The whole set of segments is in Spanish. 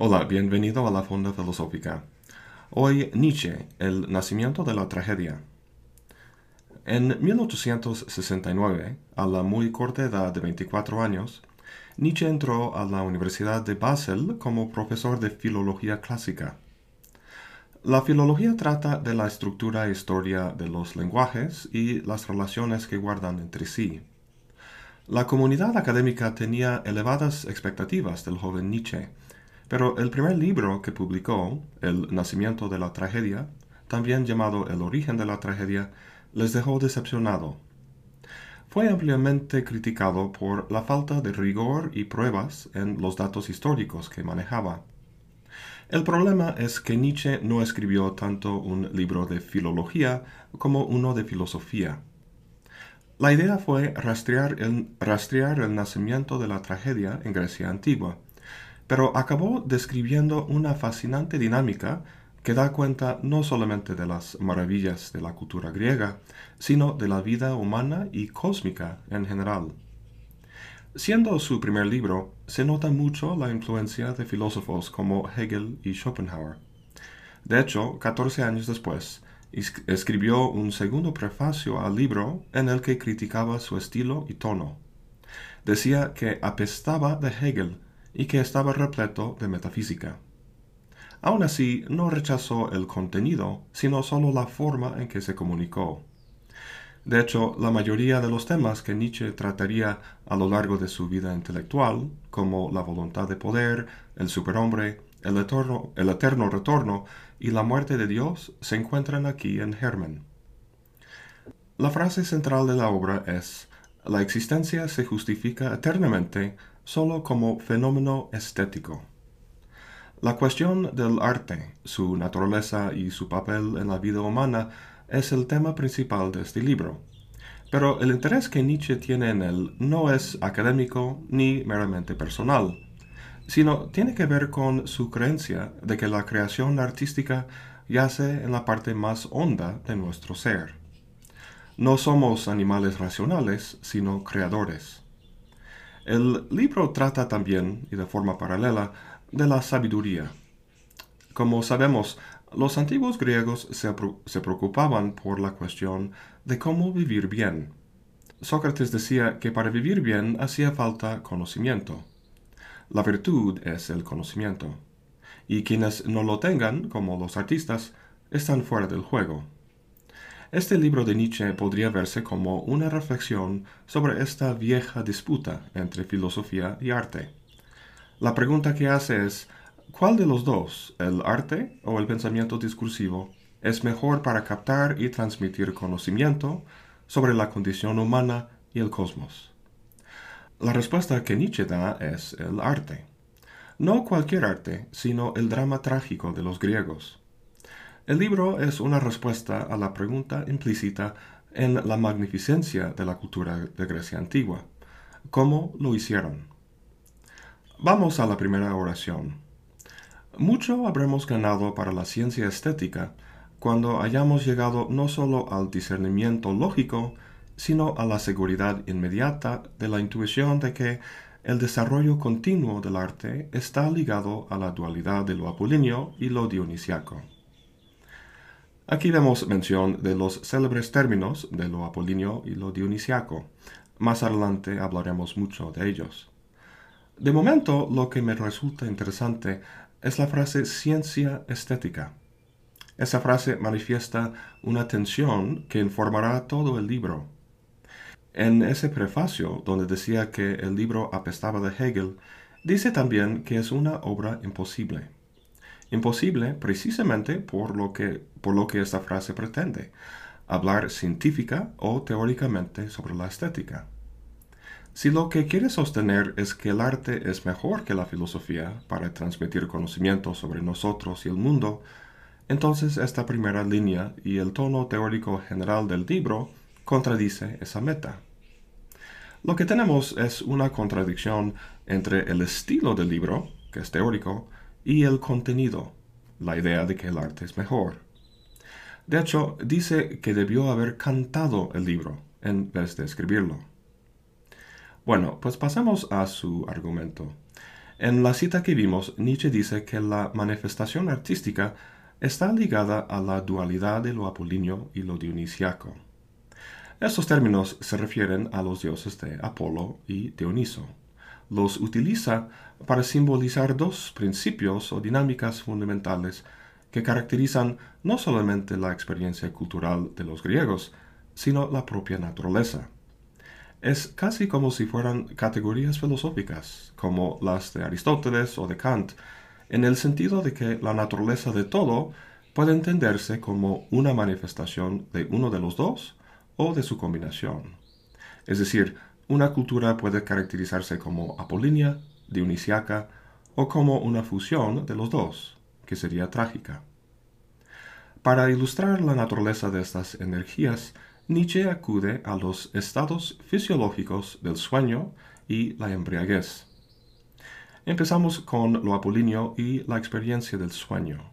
Hola, bienvenido a la Fonda Filosófica. Hoy Nietzsche, el nacimiento de la tragedia. En 1869, a la muy corta edad de 24 años, Nietzsche entró a la Universidad de Basel como profesor de filología clásica. La filología trata de la estructura e historia de los lenguajes y las relaciones que guardan entre sí. La comunidad académica tenía elevadas expectativas del joven Nietzsche, pero el primer libro que publicó, El nacimiento de la tragedia, también llamado El origen de la tragedia, les dejó decepcionado. Fue ampliamente criticado por la falta de rigor y pruebas en los datos históricos que manejaba. El problema es que Nietzsche no escribió tanto un libro de filología como uno de filosofía. La idea fue rastrear el, nacimiento de la tragedia en Grecia antigua, pero acabó describiendo una fascinante dinámica que da cuenta no solamente de las maravillas de la cultura griega, sino de la vida humana y cósmica en general. Siendo su primer libro, se nota mucho la influencia de filósofos como Hegel y Schopenhauer. De hecho, 14 años después, escribió un segundo prefacio al libro en el que criticaba su estilo y tono. Decía que apestaba de Hegel y que estaba repleto de metafísica. Aún así, no rechazó el contenido, sino solo la forma en que se comunicó. De hecho, la mayoría de los temas que Nietzsche trataría a lo largo de su vida intelectual, como la voluntad de poder, el superhombre, el eterno, retorno y la muerte de Dios, se encuentran aquí en Germen. La frase central de la obra es, la existencia se justifica eternamente solo como fenómeno estético. La cuestión del arte, su naturaleza y su papel en la vida humana es el tema principal de este libro. Pero el interés que Nietzsche tiene en él no es académico ni meramente personal, sino tiene que ver con su creencia de que la creación artística yace en la parte más honda de nuestro ser. No somos animales racionales, sino creadores. El libro trata también, y de forma paralela, de la sabiduría. Como sabemos, los antiguos griegos se, preocupaban por la cuestión de cómo vivir bien. Sócrates decía que para vivir bien hacía falta conocimiento. La virtud es el conocimiento. Y quienes no lo tengan, como los artistas, están fuera del juego. Este libro de Nietzsche podría verse como una reflexión sobre esta vieja disputa entre filosofía y arte. La pregunta que hace es, ¿cuál de los dos, el arte o el pensamiento discursivo, es mejor para captar y transmitir conocimiento sobre la condición humana y el cosmos? La respuesta que Nietzsche da es el arte. No cualquier arte, sino el drama trágico de los griegos. El libro es una respuesta a la pregunta implícita en la magnificencia de la cultura de Grecia antigua. ¿Cómo lo hicieron? Vamos a la primera oración. Mucho habremos ganado para la ciencia estética cuando hayamos llegado no solo al discernimiento lógico, sino a la seguridad inmediata de la intuición de que el desarrollo continuo del arte está ligado a la dualidad de lo apolíneo y lo dionisiaco. Aquí vemos mención de los célebres términos de lo apolíneo y lo dionisiaco. Más adelante hablaremos mucho de ellos. De momento, lo que me resulta interesante es la frase ciencia estética. Esa frase manifiesta una tensión que informará todo el libro. En ese prefacio, donde decía que el libro apestaba de Hegel, dice también que es una obra imposible. Imposible precisamente por lo que, por lo que esta frase pretende, hablar científica o teóricamente sobre la estética. Si lo que quiere sostener es que el arte es mejor que la filosofía para transmitir conocimiento sobre nosotros y el mundo, entonces esta primera línea y el tono teórico general del libro contradice esa meta. Lo que tenemos es una contradicción entre el estilo del libro, que es teórico, y el contenido, la idea de que el arte es mejor. De hecho, dice que debió haber cantado el libro en vez de escribirlo. Bueno, pues pasemos a su argumento. En la cita que vimos, Nietzsche dice que la manifestación artística está ligada a la dualidad de lo apolíneo y lo dionisiaco. Estos términos se refieren a los dioses de Apolo y Dioniso. Los utiliza para simbolizar dos principios o dinámicas fundamentales que caracterizan no solamente la experiencia cultural de los griegos, sino la propia naturaleza. Es casi como si fueran categorías filosóficas, como las de Aristóteles o de Kant, en el sentido de que la naturaleza de todo puede entenderse como una manifestación de uno de los dos o de su combinación. Es decir, una cultura puede caracterizarse como apolínea, dionisiaca o como una fusión de los dos, que sería trágica. Para ilustrar la naturaleza de estas energías, Nietzsche acude a los estados fisiológicos del sueño y la embriaguez. Empezamos con lo apolíneo y la experiencia del sueño.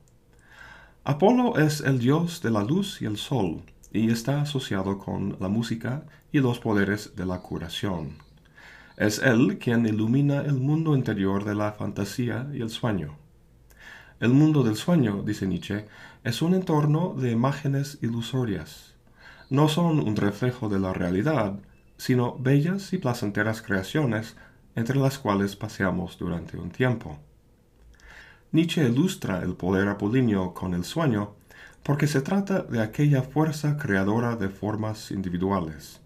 Apolo es el dios de la luz y el sol, y está asociado con la música y los poderes de la curación. Es él quien ilumina el mundo interior de la fantasía y el sueño. El mundo del sueño, dice Nietzsche, es un entorno de imágenes ilusorias no son un reflejo de la realidad, sino bellas y placenteras creaciones entre las cuales paseamos durante un tiempo. Nietzsche ilustra el poder apolíneo con el sueño porque se trata de aquella fuerza creadora de formas individuales.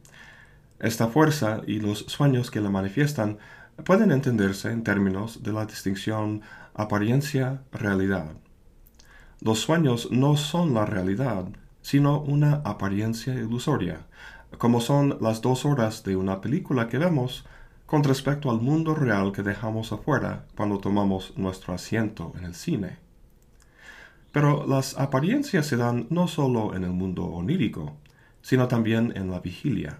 Esta fuerza y los sueños que la manifiestan pueden entenderse en términos de la distinción apariencia-realidad. Los sueños no son la realidad, sino una apariencia ilusoria, como son las dos horas de una película que vemos con respecto al mundo real que dejamos afuera cuando tomamos nuestro asiento en el cine. Pero las apariencias se dan no solo en el mundo onírico, sino también en la vigilia.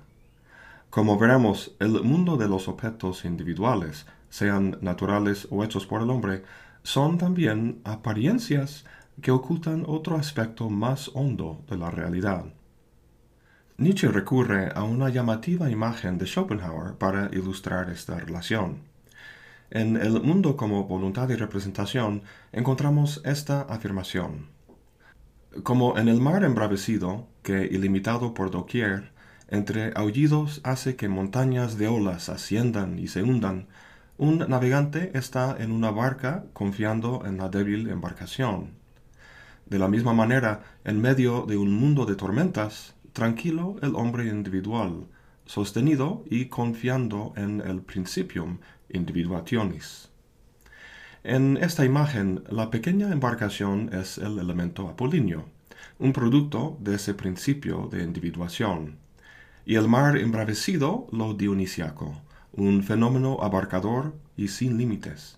Como veremos, el mundo de los objetos individuales, sean naturales o hechos por el hombre, son también apariencias que ocultan otro aspecto más hondo de la realidad. Nietzsche recurre a una llamativa imagen de Schopenhauer para ilustrar esta relación. En El mundo como voluntad y representación encontramos esta afirmación. Como en el mar embravecido, que ilimitado por doquier, entre aullidos hace que montañas de olas asciendan y se hundan, un navegante está en una barca confiando en la débil embarcación. De la misma manera, en medio de un mundo de tormentas, tranquilo el hombre individual, sostenido y confiando en el principium individuationis. En esta imagen, la pequeña embarcación es el elemento apolíneo, un producto de ese principio de individuación, y el mar embravecido lo dionisiaco, un fenómeno abarcador y sin límites.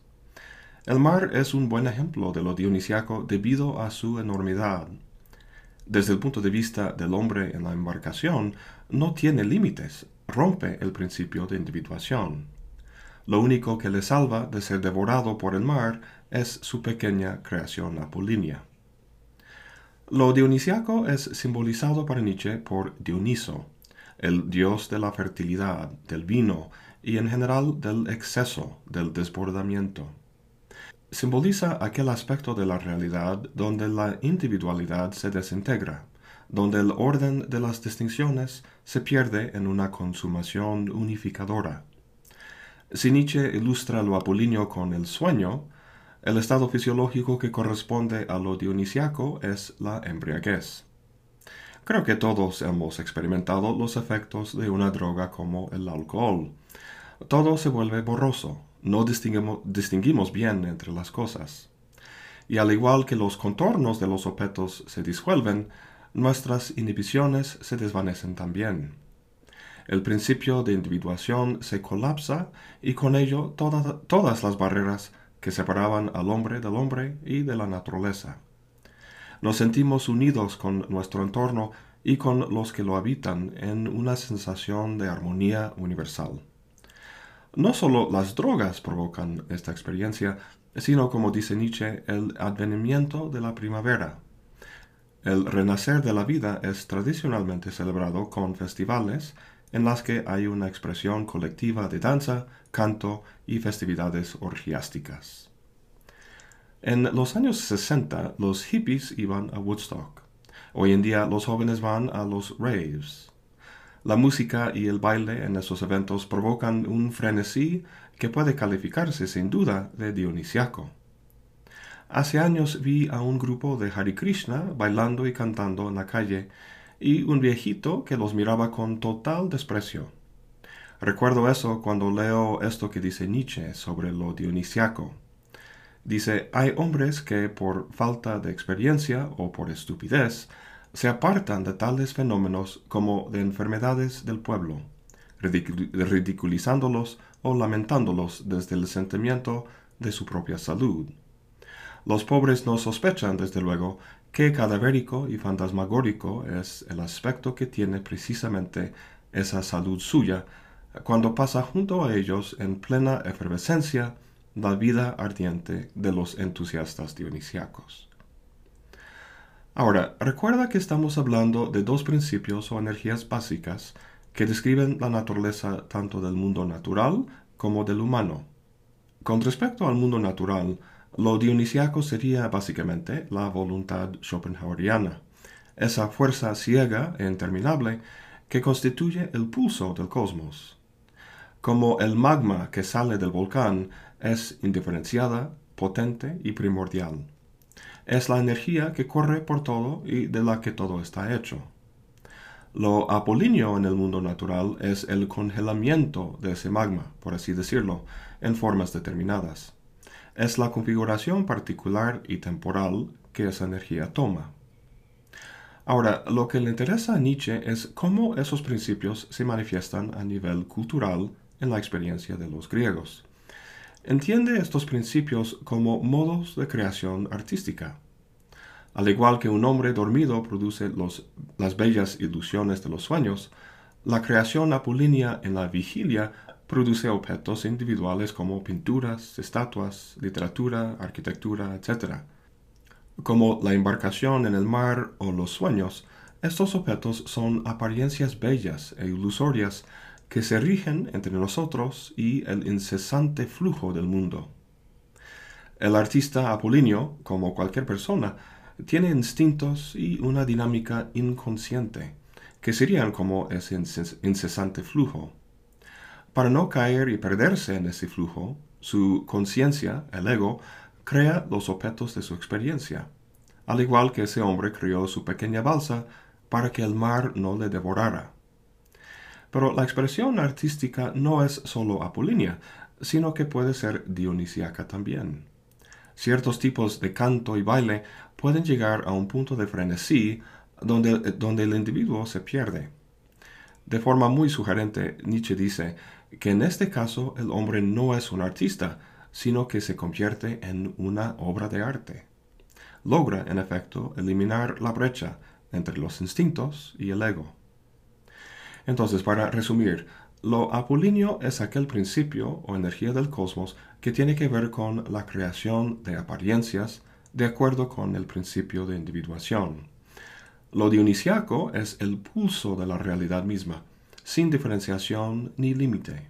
El mar es un buen ejemplo de lo dionisiaco debido a su enormidad. Desde el punto de vista del hombre en la embarcación, no tiene límites, rompe el principio de individuación. Lo único que le salva de ser devorado por el mar es su pequeña creación apolínea. Lo dionisiaco es simbolizado para Nietzsche por Dioniso, el dios de la fertilidad, del vino y en general del exceso, del desbordamiento simboliza aquel aspecto de la realidad donde la individualidad se desintegra, donde el orden de las distinciones se pierde en una consumación unificadora. Si Nietzsche ilustra lo apolíneo con el sueño, el estado fisiológico que corresponde a lo dionisiaco es la embriaguez. Creo que todos hemos experimentado los efectos de una droga como el alcohol. Todo se vuelve borroso, no distinguimos, bien entre las cosas. Y al igual que los contornos de los objetos se disuelven, nuestras inhibiciones se desvanecen también. El principio de individuación se colapsa y con ello todas las barreras que separaban al hombre del hombre y de la naturaleza. Nos sentimos unidos con nuestro entorno y con los que lo habitan en una sensación de armonía universal. No solo las drogas provocan esta experiencia, sino, como dice Nietzsche, el advenimiento de la primavera. El renacer de la vida es tradicionalmente celebrado con festivales en las que hay una expresión colectiva de danza, canto y festividades orgiásticas. En los años 60 los hippies iban a Woodstock. Hoy en día los jóvenes van a los raves. La música y el baile en esos eventos provocan un frenesí que puede calificarse sin duda de dionisiaco. Hace años vi a un grupo de Hare Krishna bailando y cantando en la calle y un viejito que los miraba con total desprecio. Recuerdo eso cuando leo esto que dice Nietzsche sobre lo dionisiaco. Dice, hay hombres que por falta de experiencia o por estupidez se apartan de tales fenómenos como de enfermedades del pueblo, ridiculizándolos o lamentándolos desde el sentimiento de su propia salud. Los pobres no sospechan, desde luego, que cadavérico y fantasmagórico es el aspecto que tiene precisamente esa salud suya cuando pasa junto a ellos en plena efervescencia la vida ardiente de los entusiastas dionisiacos. Ahora, recuerda que estamos hablando de dos principios o energías básicas que describen la naturaleza tanto del mundo natural como del humano. Con respecto al mundo natural, lo dionisiaco sería básicamente la voluntad schopenhaueriana, esa fuerza ciega e interminable que constituye el pulso del cosmos. Como el magma que sale del volcán es indiferenciada, potente y primordial. Es la energía que corre por todo y de la que todo está hecho. Lo apolíneo en el mundo natural es el congelamiento de ese magma, por así decirlo, en formas determinadas. Es la configuración particular y temporal que esa energía toma. Ahora, lo que le interesa a Nietzsche es cómo esos principios se manifiestan a nivel cultural en la experiencia de los griegos. Entiende estos principios como modos de creación artística. Al igual que un hombre dormido produce las bellas ilusiones de los sueños, la creación apolínea en la vigilia produce objetos individuales como pinturas, estatuas, literatura, arquitectura, etc. Como la embarcación en el mar o los sueños, estos objetos son apariencias bellas e ilusorias que se rigen entre nosotros y el incesante flujo del mundo. El artista apolíneo, como cualquier persona, tiene instintos y una dinámica inconsciente, que serían como ese incesante flujo. Para no caer y perderse en ese flujo, su conciencia, el ego, crea los objetos de su experiencia, al igual que ese hombre creó su pequeña balsa para que el mar no le devorara. Pero la expresión artística no es solo apolínea, sino que puede ser dionisiaca también. Ciertos tipos de canto y baile pueden llegar a un punto de frenesí donde, donde el individuo se pierde. De forma muy sugerente, Nietzsche dice que en este caso el hombre no es un artista, sino que se convierte en una obra de arte. Logra, en efecto, eliminar la brecha entre los instintos y el ego. Entonces, para resumir, lo apolíneo es aquel principio o energía del cosmos que tiene que ver con la creación de apariencias de acuerdo con el principio de individuación. Lo dionisiaco es el pulso de la realidad misma, sin diferenciación ni límite.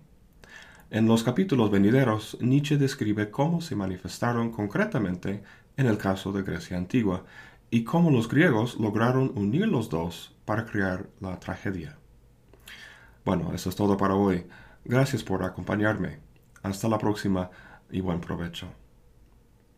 En los capítulos venideros, Nietzsche describe cómo se manifestaron concretamente en el caso de Grecia antigua y cómo los griegos lograron unir los dos para crear la tragedia. Bueno, eso es todo para hoy. Gracias por acompañarme. Hasta la próxima y buen provecho.